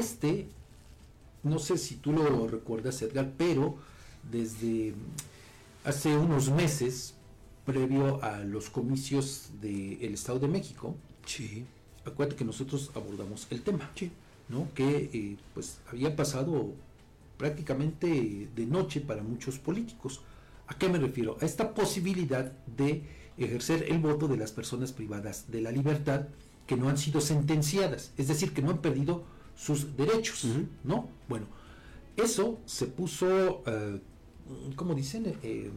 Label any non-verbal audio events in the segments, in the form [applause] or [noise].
Este, no sé si tú lo recuerdas, Edgar, pero desde hace unos meses, previo a los comicios del Estado de México, Sí. acuérdate que nosotros abordamos el tema, Sí. ¿no? que eh, pues había pasado prácticamente de noche para muchos políticos. ¿A qué me refiero? A esta posibilidad de ejercer el voto de las personas privadas de la libertad que no han sido sentenciadas, es decir, que no han perdido sus derechos. ¿no? Bueno, eso se puso, eh, ¿cómo dicen? Eh,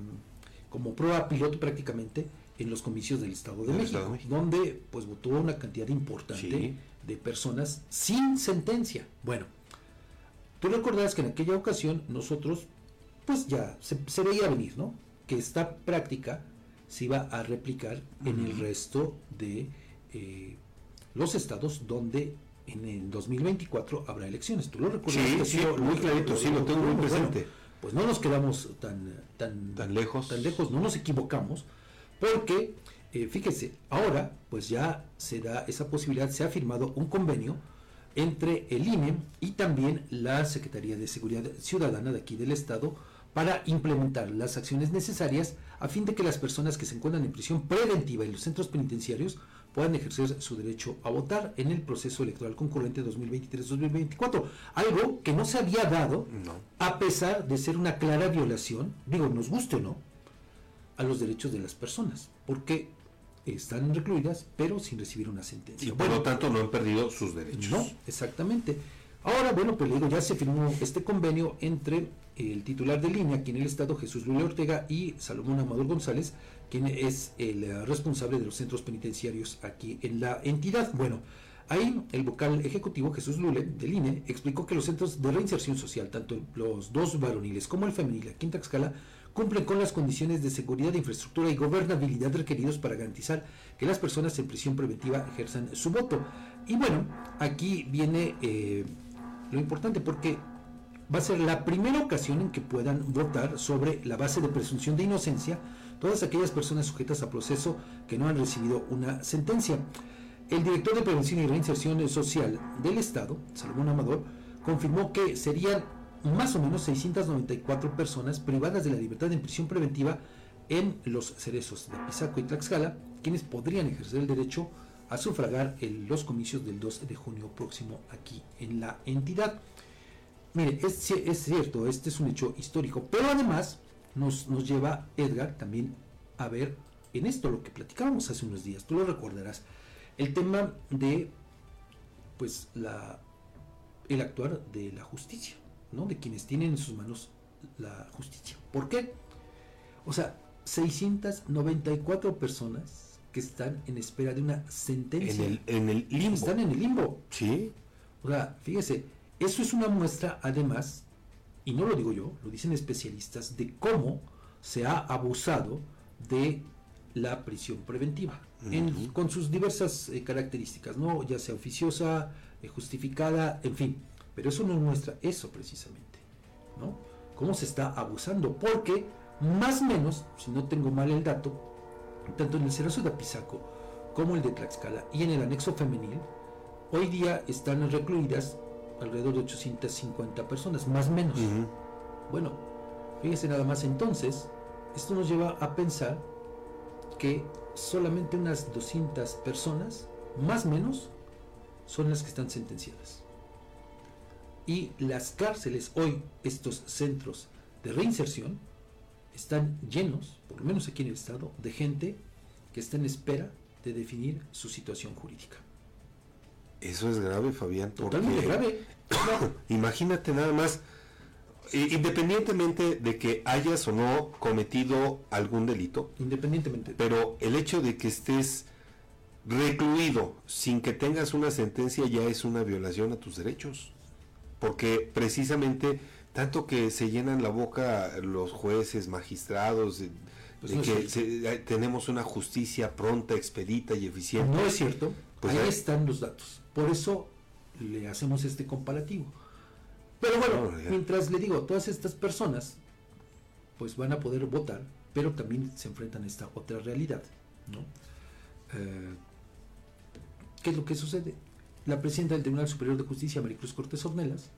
como prueba piloto prácticamente en los comicios del Estado de México, Estado de México. donde pues votó una cantidad importante Sí. de personas sin sentencia. Bueno, tú recordarás que en aquella ocasión nosotros, pues ya se, se veía venir, ¿no? Que esta práctica se iba a replicar en el resto de eh, los estados donde en el 2024 habrá elecciones. ¿Tú lo recuerdas? Sí, Que sí, lo- muy lo- clarito, sí, lo tengo muy bueno, presente. pues no nos quedamos tan, tan, Tan lejos. tan lejos, no nos equivocamos, porque eh, fíjese, ahora pues ya se da esa posibilidad, se ha firmado un convenio entre el INE y también la Secretaría de Seguridad Ciudadana de aquí del Estado para implementar las acciones necesarias a fin de que las personas que se encuentran en prisión preventiva en los centros penitenciarios puedan ejercer su derecho a votar en el proceso electoral concurrente 2023-2024. Algo que no se había dado No. a pesar de ser una clara violación, digo, nos guste o no, a los derechos de las personas, porque están recluidas pero sin recibir una sentencia. Y por lo tanto no han perdido sus derechos. No, exactamente. Ahora, bueno, pues le digo, ya se firmó este convenio entre el titular de línea aquí en el Estado, Jesús Luis Ortega, y Salomón Amador González, quien es el eh, responsable de los centros penitenciarios aquí en la entidad. Bueno, ahí el vocal ejecutivo, Jesús Lule, del INE, explicó que los centros de reinserción social, tanto los dos varoniles como el femenil aquí en Tlaxcala, cumplen con las condiciones de seguridad, infraestructura y gobernabilidad requeridos para garantizar que las personas en prisión preventiva ejerzan su voto. Y bueno, aquí viene eh, lo importante porque va a ser la primera ocasión en que puedan votar sobre la base de presunción de inocencia todas aquellas personas sujetas a proceso que no han recibido una sentencia. El director de Prevención y Reinserción Social del Estado, Salomón Amador, confirmó que serían más o menos 694 personas privadas de la libertad en prisión preventiva en los cerezos de Pisaco y Tlaxcala, quienes podrían ejercer el derecho a sufragar en los comicios del 2 de junio próximo aquí en la entidad. Mire, es, ci- es cierto, este es un hecho histórico, pero además nos, nos lleva Edgar también a ver en esto lo que platicábamos hace unos días, tú lo recordarás, el tema de pues la el actuar de la justicia, ¿no? De quienes tienen en sus manos la justicia. ¿Por qué? O sea, 694 personas que están en espera de una En sentencia. el, en el limbo. Están en el limbo. Sí. O sea, fíjese, eso es una muestra además, y no lo digo yo, lo dicen especialistas, de cómo se ha abusado de la prisión preventiva, en- con sus diversas eh, características, ¿no? ya sea oficiosa, eh, justificada, en fin. Pero eso no muestra eso precisamente, ¿no? Cómo se está abusando, porque más o menos, si no tengo mal el dato, tanto en el Cerazo de Apizaco como el de Tlaxcala y en el anexo femenil, hoy día están recluidas alrededor de 850 personas, más o menos. Bueno, fíjese nada más entonces, esto nos lleva a pensar que solamente unas 200 personas, más o menos, son las que están sentenciadas. Y las cárceles hoy, estos centros de reinserción, están llenos, por lo menos aquí en el estado, de gente que está en espera de definir su situación jurídica. Eso es grave, Fabián. Totalmente grave. [coughs] Imagínate nada más, independientemente de que hayas o no cometido algún delito, Independientemente. pero el hecho de que estés recluido sin que tengas una sentencia ya es una violación a tus derechos. Porque precisamente tanto que se llenan la boca los jueces, magistrados, de, Pues de no es que se- eh, tenemos una justicia pronta, expedita y eficiente. No es cierto. Pues ahí están los datos. Por eso le hacemos este comparativo. Pero bueno, No, mientras le digo, todas estas personas pues van a poder votar, pero también se enfrentan a esta otra realidad, ¿no? Eh, ¿Qué es lo que sucede? la presidenta del Tribunal Superior de Justicia, Maricruz Cortés Ornelas,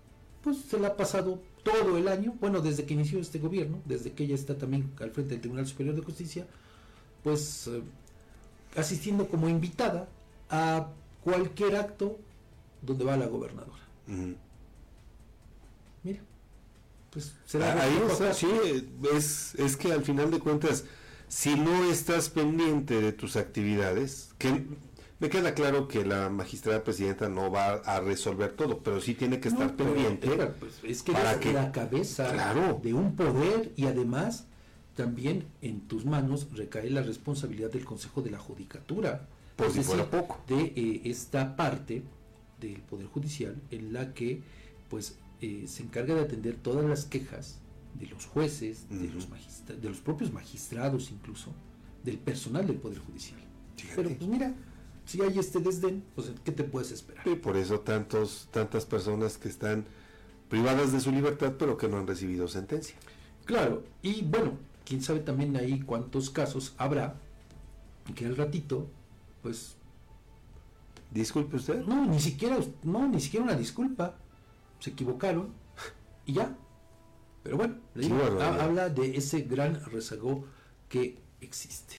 pues se la ha pasado todo el año, bueno, desde que inició este gobierno, desde que ella está también al frente del Tribunal Superior de Justicia, pues eh, asistiendo como invitada a cualquier acto donde va la gobernadora. Mira, pues será Ah, Ahí está, sí, es, es que al final de cuentas, si no estás pendiente de tus actividades, que me queda claro que la magistrada presidenta no va a resolver todo, pero sí tiene que estar No, pero, pendiente. Pues, es que para que- la cabeza Claro. de un poder y además también en tus manos recae la responsabilidad del Consejo de la Judicatura. Por es decir, poco. de eh, esta parte del Poder Judicial en la que pues eh, se encarga de atender todas las quejas de los jueces, de, los magistra- de los propios magistrados incluso, del personal del Poder Judicial. Fíjate. Pero pues mira, si hay este desdén, pues ¿qué te puedes esperar? Y por eso tantos, tantas personas que están privadas de su libertad, pero que no han recibido sentencia. Claro, y bueno, quién sabe también ahí cuántos casos habrá que al ratito, pues, Disculpe usted. no, ni siquiera, no, ni siquiera una disculpa, se equivocaron y ya. Pero bueno, le digo, habla de ese gran rezago que existe.